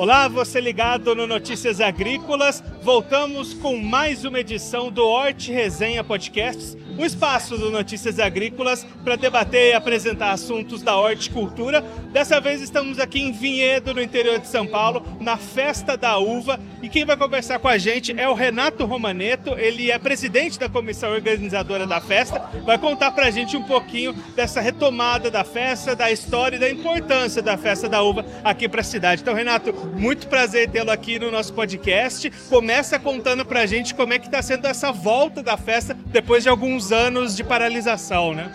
Olá, você ligado no Notícias Agrícolas. Voltamos com mais uma edição do Horte Resenha Podcasts, um espaço do Notícias Agrícolas para debater e apresentar assuntos da horticultura. Dessa vez estamos aqui em Vinhedo, no interior de São Paulo, na Festa da Uva. E quem vai conversar com a gente é o Renato Romaneto, ele é presidente da comissão organizadora da festa. Vai contar para a gente um pouquinho dessa retomada da festa, da história e da importância da Festa da Uva aqui para a cidade. Então, Renato, muito prazer tê-lo aqui no nosso podcast. Começa contando para a gente como é que está sendo essa volta da festa depois de alguns anos de paralisação, né?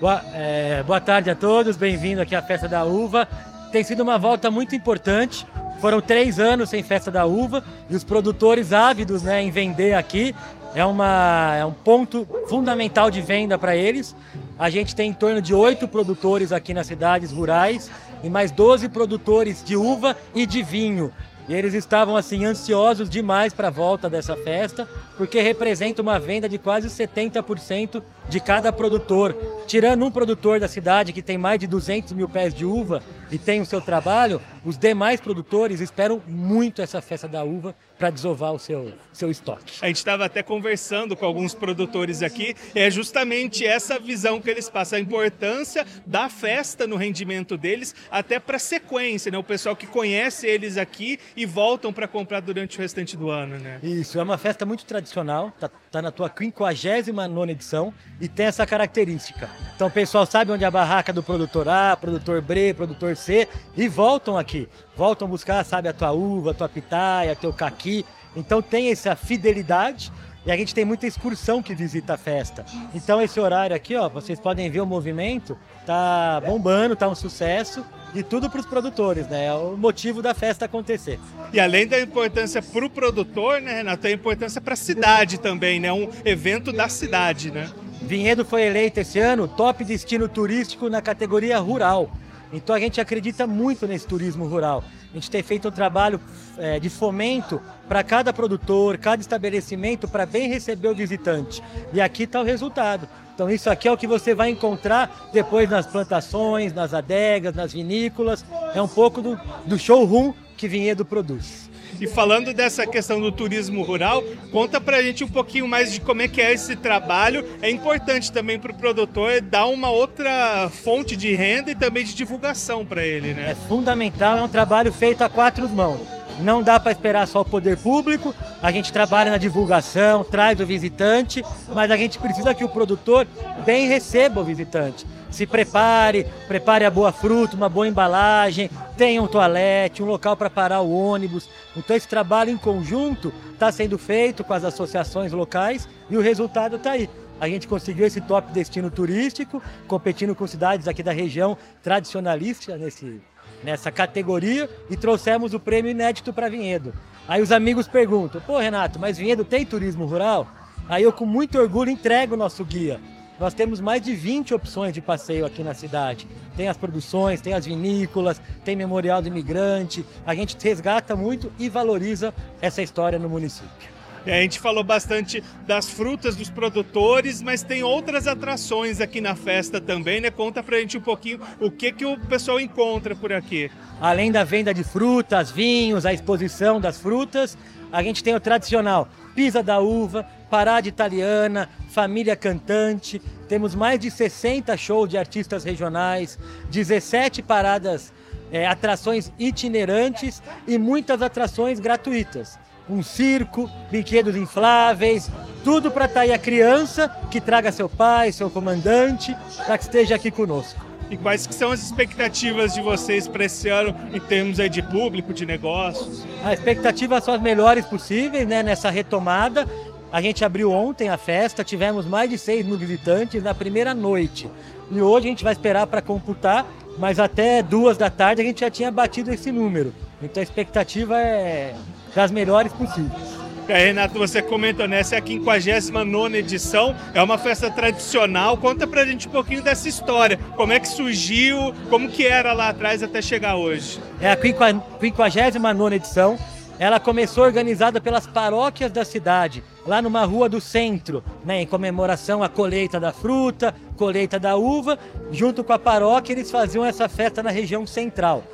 Boa, é, boa tarde a todos, bem-vindo aqui à Festa da Uva. Tem sido uma volta muito importante. Foram três anos sem Festa da Uva e os produtores ávidos né, em vender aqui é, uma, é um ponto fundamental de venda para eles. A gente tem em torno de oito produtores aqui nas cidades rurais e mais 12 produtores de uva e de vinho. E eles estavam assim ansiosos demais para a volta dessa festa, porque representa uma venda de quase 70% de cada produtor. Tirando um produtor da cidade que tem mais de 200 mil pés de uva e tem o seu trabalho, os demais produtores esperam muito essa festa da uva para desovar o seu, seu estoque. A gente estava até conversando com alguns produtores aqui, é justamente essa visão que eles passam, a importância da festa no rendimento deles, até para sequência, né? O pessoal que conhece eles aqui e voltam para comprar durante o restante do ano, né? Isso, é uma festa muito tradicional, tá, tá na tua 59 edição e tem essa característica. Então o pessoal sabe onde é a barraca do produtor A, produtor B, produtor C e voltam aqui voltam buscar, sabe, a tua uva, a tua pitaia, teu caqui. Então tem essa fidelidade e a gente tem muita excursão que visita a festa. Então esse horário aqui, ó, vocês podem ver o movimento, tá bombando, tá um sucesso e tudo para os produtores, né? É o motivo da festa acontecer. E além da importância para o produtor, né, Renato, tem importância para a cidade também, né? Um evento da cidade, né? Vinhedo foi eleito esse ano top destino turístico na categoria rural. Então a gente acredita muito nesse turismo rural. A gente tem feito um trabalho é, de fomento para cada produtor, cada estabelecimento, para bem receber o visitante. E aqui está o resultado. Então isso aqui é o que você vai encontrar depois nas plantações, nas adegas, nas vinícolas. É um pouco do, do showroom que Vinhedo produz. E falando dessa questão do turismo rural, conta pra gente um pouquinho mais de como é que é esse trabalho. É importante também para o produtor dar uma outra fonte de renda e também de divulgação para ele, né? É fundamental, é um trabalho feito a quatro mãos. Não dá para esperar só o poder público, a gente trabalha na divulgação, traz o visitante, mas a gente precisa que o produtor bem receba o visitante se prepare, prepare a boa fruta, uma boa embalagem, tenha um toalete, um local para parar o ônibus. Então esse trabalho em conjunto está sendo feito com as associações locais e o resultado está aí. A gente conseguiu esse top destino turístico, competindo com cidades aqui da região tradicionalista nesse, nessa categoria e trouxemos o prêmio inédito para Vinhedo. Aí os amigos perguntam: pô, Renato, mas Vinhedo tem turismo rural? Aí eu, com muito orgulho, entrego o nosso guia. Nós temos mais de 20 opções de passeio aqui na cidade. Tem as produções, tem as vinícolas, tem Memorial do Imigrante. A gente resgata muito e valoriza essa história no município. A gente falou bastante das frutas dos produtores, mas tem outras atrações aqui na festa também, né? Conta pra gente um pouquinho o que, que o pessoal encontra por aqui. Além da venda de frutas, vinhos, a exposição das frutas, a gente tem o tradicional Pisa da Uva, Parada Italiana, Família Cantante. Temos mais de 60 shows de artistas regionais, 17 paradas, é, atrações itinerantes e muitas atrações gratuitas. Um circo, brinquedos infláveis, tudo para estar aí a criança que traga seu pai, seu comandante, para que esteja aqui conosco. E quais que são as expectativas de vocês para esse ano em termos aí de público, de negócios? As expectativas são as melhores possíveis né, nessa retomada. A gente abriu ontem a festa, tivemos mais de 6 mil visitantes na primeira noite. E hoje a gente vai esperar para computar, mas até duas da tarde a gente já tinha batido esse número. Então a expectativa é das melhores possíveis. É, Renato, você comentou nessa é a 59 edição, é uma festa tradicional. Conta pra gente um pouquinho dessa história. Como é que surgiu, como que era lá atrás até chegar hoje? É a 59 edição. Ela começou organizada pelas paróquias da cidade, lá numa rua do centro, né, em comemoração à colheita da fruta, colheita da uva. Junto com a paróquia, eles faziam essa festa na região central.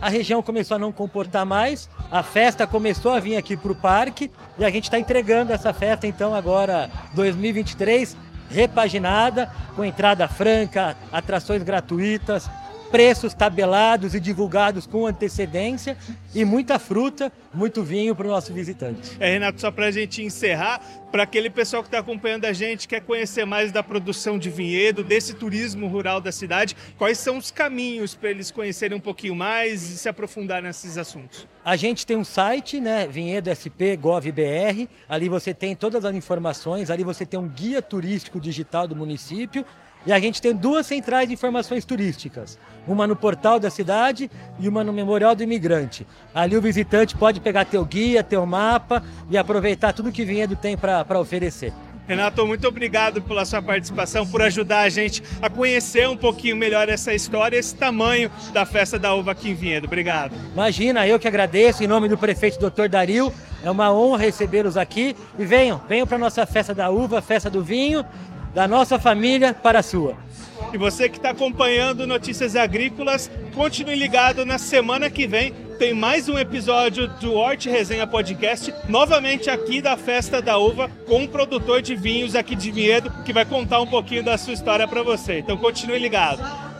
a região começou a não comportar mais, a festa começou a vir aqui para o parque e a gente está entregando essa festa então agora 2023 repaginada, com entrada franca, atrações gratuitas, preços tabelados e divulgados com antecedência e muita fruta, muito vinho para o nosso visitante. É, Renato, só para a gente encerrar, para aquele pessoal que está acompanhando a gente, quer conhecer mais da produção de vinhedo, desse turismo rural da cidade, quais são os caminhos para eles conhecerem um pouquinho mais e se aprofundar nesses assuntos? A gente tem um site, né, Vinhedo SP GovBR, ali você tem todas as informações, ali você tem um guia turístico digital do município e a gente tem duas centrais de informações turísticas, uma no portal da cidade e uma no Memorial do Imigrante. Ali o visitante pode pegar teu guia, teu mapa e aproveitar tudo que Vinhedo tem para oferecer. Renato, muito obrigado pela sua participação, por ajudar a gente a conhecer um pouquinho melhor essa história, esse tamanho da festa da uva aqui em Vinhedo. Obrigado. Imagina, eu que agradeço, em nome do prefeito Dr. Dario, é uma honra recebê-los aqui. E venham, venham para a nossa festa da uva, festa do vinho da nossa família para a sua. E você que está acompanhando Notícias Agrícolas, continue ligado na semana que vem. Tem mais um episódio do Horte Resenha Podcast, novamente aqui da Festa da Uva, com um produtor de vinhos aqui de Vinhedo, que vai contar um pouquinho da sua história para você. Então continue ligado.